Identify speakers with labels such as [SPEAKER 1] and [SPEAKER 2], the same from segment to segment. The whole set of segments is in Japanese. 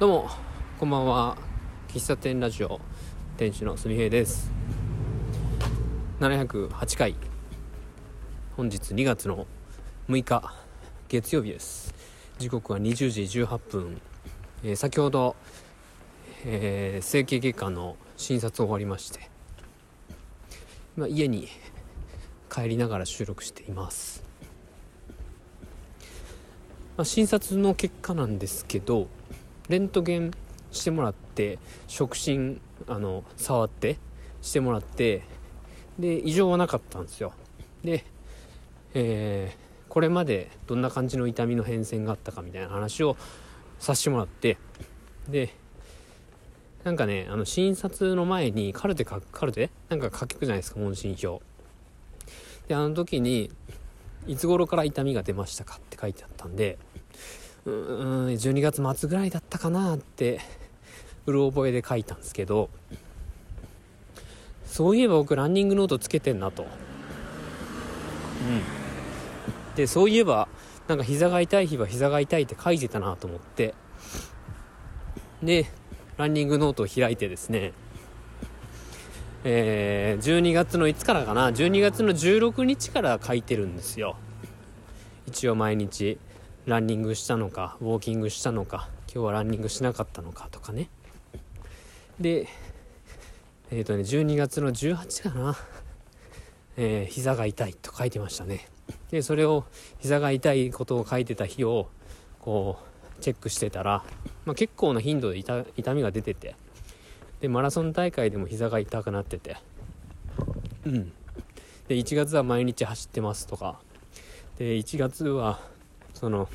[SPEAKER 1] どうもこんばんは。喫茶店ラジオ店主のすみへいです。708回本日2月の6日月曜日です。時刻は20時18分、えー、先ほど、えー、整形外科の診察終わりまして今家に帰りながら収録しています。まあ、診察の結果なんですけどレントゲンしてもらって触診あの触ってしてもらってで異常はなかったんですよ。で、えー、これまでどんな感じの痛みの変遷があったかみたいな話をさせてもらってでなんかねあの診察の前にカルテ書くカルテ？なんか書くじゃないですか問診票。であの時にいつ頃から痛みが出ましたかって書いてあったんでうん12月末ぐらいだったかなってうる覚えで書いたんですけどそういえば僕ランニングノートつけてんなと。うん。でそういえばなんか膝が痛い日は膝が痛いって書いてたなと思って。でランニングノートを開いてですね。えー、12月のいつからかな？12月の16日から書いてるんですよ。一応毎日ランニングしたのかウォーキングしたのか今日はランニングしなかったのかとかね。でえっ、ー、とね12月の18かな。えー、膝が痛いと書いてましたね。でそれを膝が痛いことを書いてた日をこうチェックしてたら、まあ、結構な頻度で痛みが出てて。でマラソン大会でも膝が痛くなってて。うん。で1月は毎日走ってますとか。で1月はその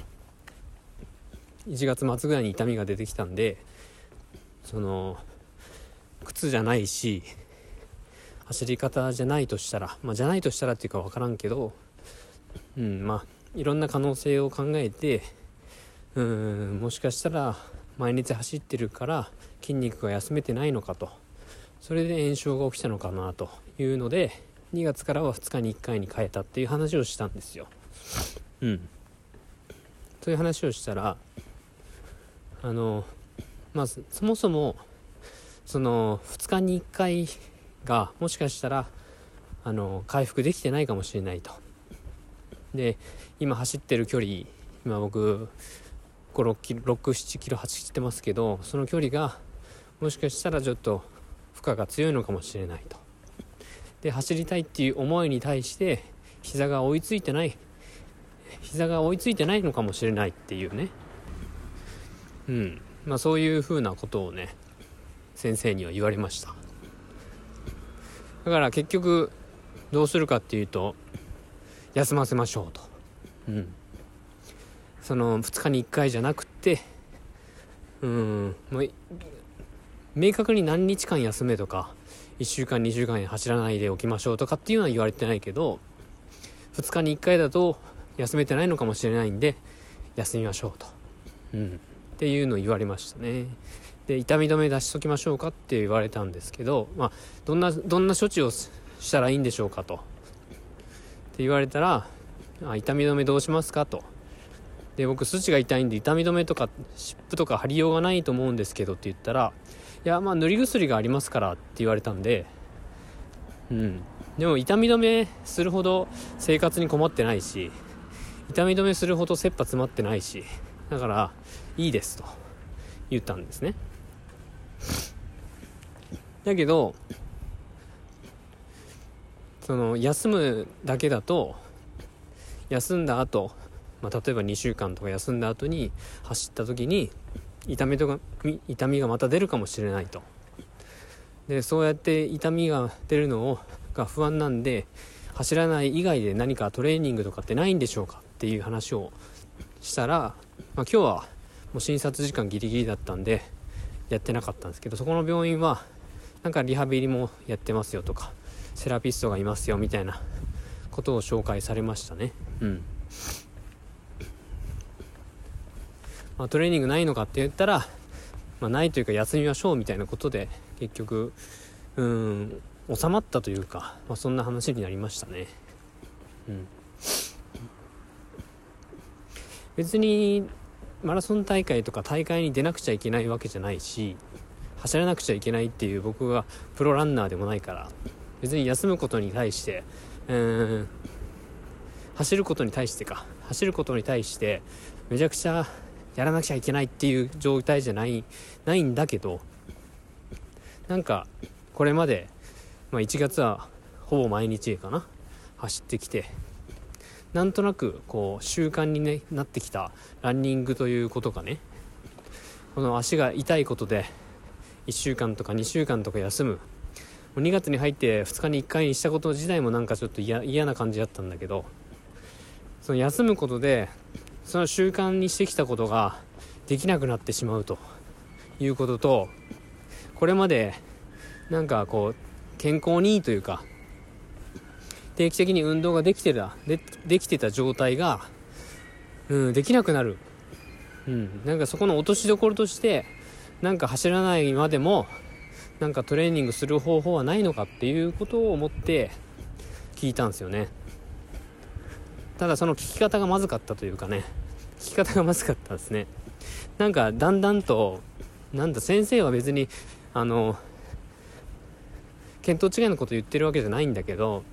[SPEAKER 1] 1月末ぐらいに痛みが出てきたんでその靴じゃないし走り方じゃないとしたらまあじゃないとしたらっていうか分からんけどうんまあいろんな可能性を考えてうんもしかしたら毎日走ってるから筋肉が休めてないのかと。それで炎症が起きたのかなというので2月からは2日に1回に変えたっていう話をしたんですよ。うん。そういう話をしたらあのまずそもそもその2日に1回がもしかしたらあの回復できてないかもしれないと。で今走ってる距離今僕6キロ6 7キロ走ってますけどその距離がもしかしたらちょっと負荷が強いのかもしれないと。で走りたいっていう思いに対して膝が追いついてない膝が追いついてないのかもしれないっていうね。うん。まあそういうふうなことをね先生には言われました。だから結局どうするかっていうと休ませましょうと。うん。その2日に1回じゃなくってうん。もう明確に何日間休めとか1週間2週間走らないでおきましょうとかっていうのは言われてないけど2日に1回だと休めてないのかもしれないんで休みましょうと、うん、っていうのを言われましたね。で痛み止め出しときましょうかって言われたんですけど、まあ、どんなどんな処置をしたらいいんでしょうかと。って言われたらあ痛み止めどうしますかと。で僕筋が痛いんで痛み止めとか湿布とか貼りようがないと思うんですけどって言ったらいやまあ塗り薬がありますからって言われたんでうん。でも痛み止めするほど生活に困ってないし痛み止めするほど切羽詰まってないしだからいいですと言ったんですね。だけどその休むだけだと休んだ後、まあ、例えば2週間とか休んだ後に走った時に痛みとか痛みがまた出るかもしれないと。でそうやって痛みが出るのが不安なんで走らない以外で何かトレーニングとかってないんでしょうかっていう話をしたら、まあ、今日はもう診察時間ギリギリだったんでやってなかったんですけどそこの病院はなんかリハビリもやってますよとかセラピストがいますよみたいなことを紹介されましたね。うん。まあ、トレーニングないのかって言ったら、まあ、ないというか休みましょうみたいなことで結局うん収まったというか、まあ、そんな話になりましたね。うん別にマラソン大会とか大会に出なくちゃいけないわけじゃないし走らなくちゃいけないっていう僕がプロランナーでもないから別に休むことに対してうん走ることに対してか走ることに対してめちゃくちゃやらなくちゃいけないっていう状態じゃないないんだけどなんかこれまで、まあ、1月はほぼ毎日かな走ってきてなんとなくこう習慣に、ね、なってきたランニングということがねこの足が痛いことで1週間とか2週間とか休む。2月に入って2日に1回にしたこと自体もなんかちょっと嫌な感じだったんだけどその休むことでその習慣にしてきたことができなくなってしまうということとこれまでなんかこう健康にいいというか定期的に運動ができてたでできてた状態が、うん、できなくなる、うん、なんかそこの落としどころとしてなんか走らないまでもなんかトレーニングする方法はないのかっていうことを思って聞いたんですよね。ただその聞き方がまずかったというかね。聞き方がまずかったですね。なんかだんだんとなんだ先生は別にあの見当違いのこと言ってるわけじゃないんだけど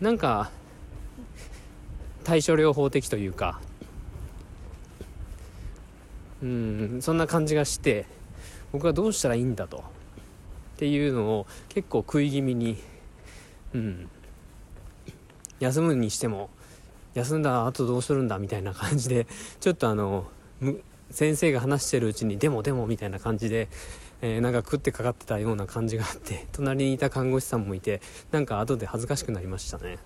[SPEAKER 1] なんか対処療法的というか。うんそんな感じがして僕はどうしたらいいんだと。っていうのを結構食い気味にうん。休むにしても休んだ後どうするんだみたいな感じでちょっとあの先生が話してるうちにでもでもみたいな感じで、えー、なんか食ってかかってたような感じがあって 隣にいた看護師さんもいてなんか後で恥ずかしくなりましたね。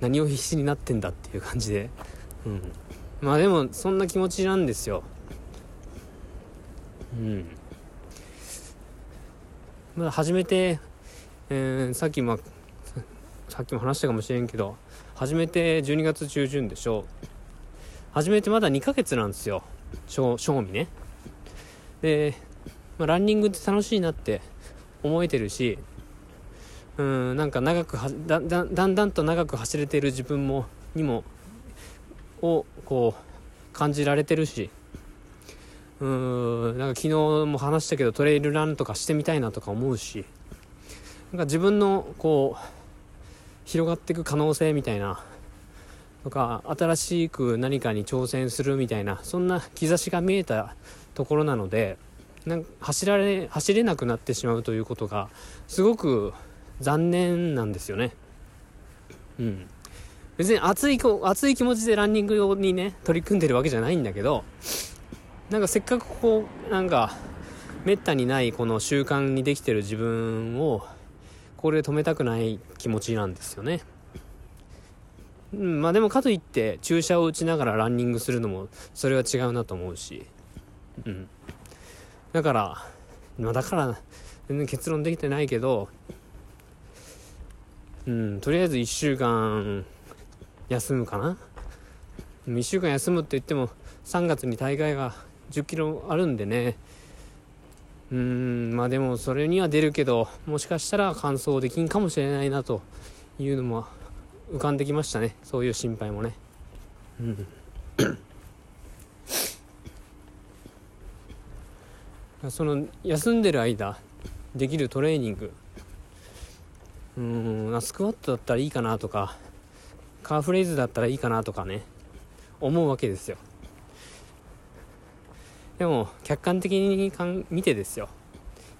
[SPEAKER 1] 何を必死になってんだっていう感じで。うん。まあでもそんな気持ちなんですよ。うん。まだ初めて、えー、さっきまさっきも話したかもしれんけど初めて12月中旬でしょ始めてまだ2ヶ月なんですよ。正味ね。で、まあ、ランニングって楽しいなって思えてるしうんなんか長くだだだんだんと長く走れてる自分もにもをこう感じられてるしうんなんか昨日も話したけどトレイルランとかしてみたいなとか思うしなんか自分のこう広がっていく可能性みたいなとか新しく何かに挑戦するみたいなそんな兆しが見えたところなのでなんか走られ走れなくなってしまうということがすごく残念なんですよね。うん、別に熱い熱い気持ちでランニング用にね取り組んでるわけじゃないんだけどなんかせっかくこうなんかめったにないこの習慣にできてる自分をこれで止めたくない気持ちなんですよね。うん、まあでもかといって注射を打ちながらランニングするのもそれは違うなと思うし、うん。だから、まあだから全然結論できてないけど、うん、とりあえず1週間休むかな。1週間休むって言っても3月に大会が10キロあるんでね、うーんまあでもそれには出るけどもしかしたら完走できんかもしれないなというのも浮かんできましたね。そういう心配もね。うん。その休んでる間できるトレーニング。うんスクワットだったらいいかなとかカーフレーズだったらいいかなとかね思うわけですよ。でも客観的にかん見てですよ。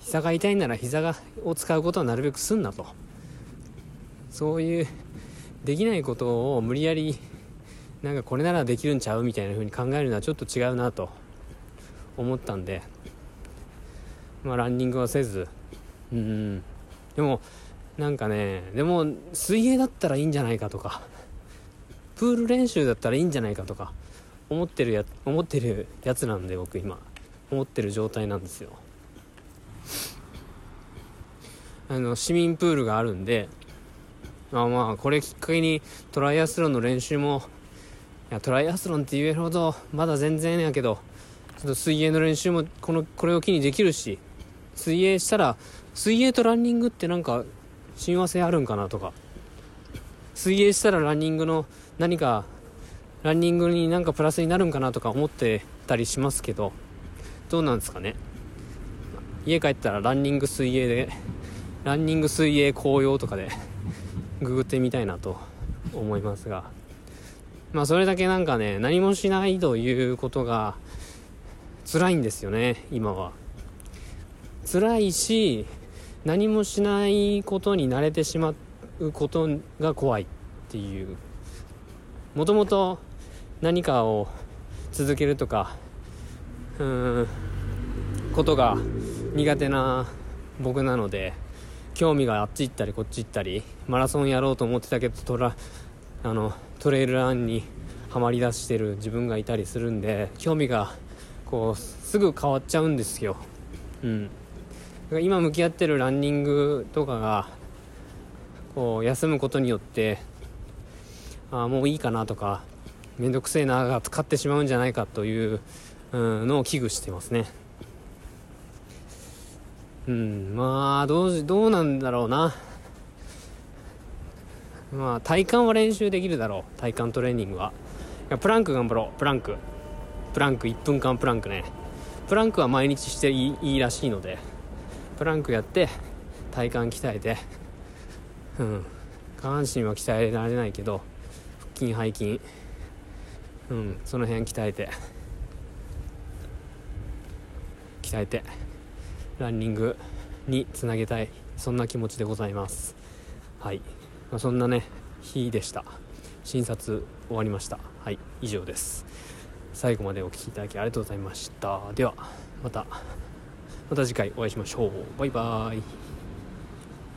[SPEAKER 1] 膝が痛いなら膝がを使うことはなるべくすんなと。そういうできないことを無理やりなんかこれならできるんちゃうみたいな風に考えるのはちょっと違うなと思ったんで。まあランニングはせず。うん。でもなんかねでも水泳だったらいいんじゃないかとか。プール練習だったらいいんじゃないかとか。思ってるや思ってるやつなんで僕今。思ってる状態なんですよ。あの市民プールがあるんで。あまあこれきっかけにトライアスロンの練習もいやトライアスロンって言えるほどまだ全然やけどちょっと水泳の練習もこのこれを機にできるし。水泳したら水泳とランニングってなんか親和性あるんかなとか。水泳したらランニングの何かランニングになんかプラスになるんかなとか思ってたりしますけど。どうなんですかね。家帰ったらランニング水泳でランニング水泳紅葉とかでググってみたいなと思いますが。まあそれだけなんかね何もしないということが辛いんですよね今は。辛いし何もしないことに慣れてしまうことが怖いっていう。もともと何かを続けるとかうーんことが苦手な僕なので興味があっち行ったりこっち行ったりマラソンやろうと思ってたけどトラあのトレイルランにはまりだしてる自分がいたりするんで興味がこうすぐ変わっちゃうんですよ。うん。今向き合ってるランニングとかがこう休むことによってあもういいかなとか面倒くせえなが使ってしまうんじゃないかという、うん、のを危惧してますね。うんまあどうどうなんだろうな。まあ体幹は練習できるだろう体幹トレーニングは。いやプランク頑張ろうプランク。プランク1分間プランクね。プランクは毎日していいいいらしいので。プランクやって体幹鍛えてうん。下半身は鍛えられないけど腹筋背筋うん。その辺鍛えて鍛えてランニングにつなげたい。そんな気持ちでございます。はい、まあ、そんなね日でした。診察終わりました。はい。以上です。最後までお聴きいただきありがとうございました。ではまた。また次回お会いしましょう。バイバーイ。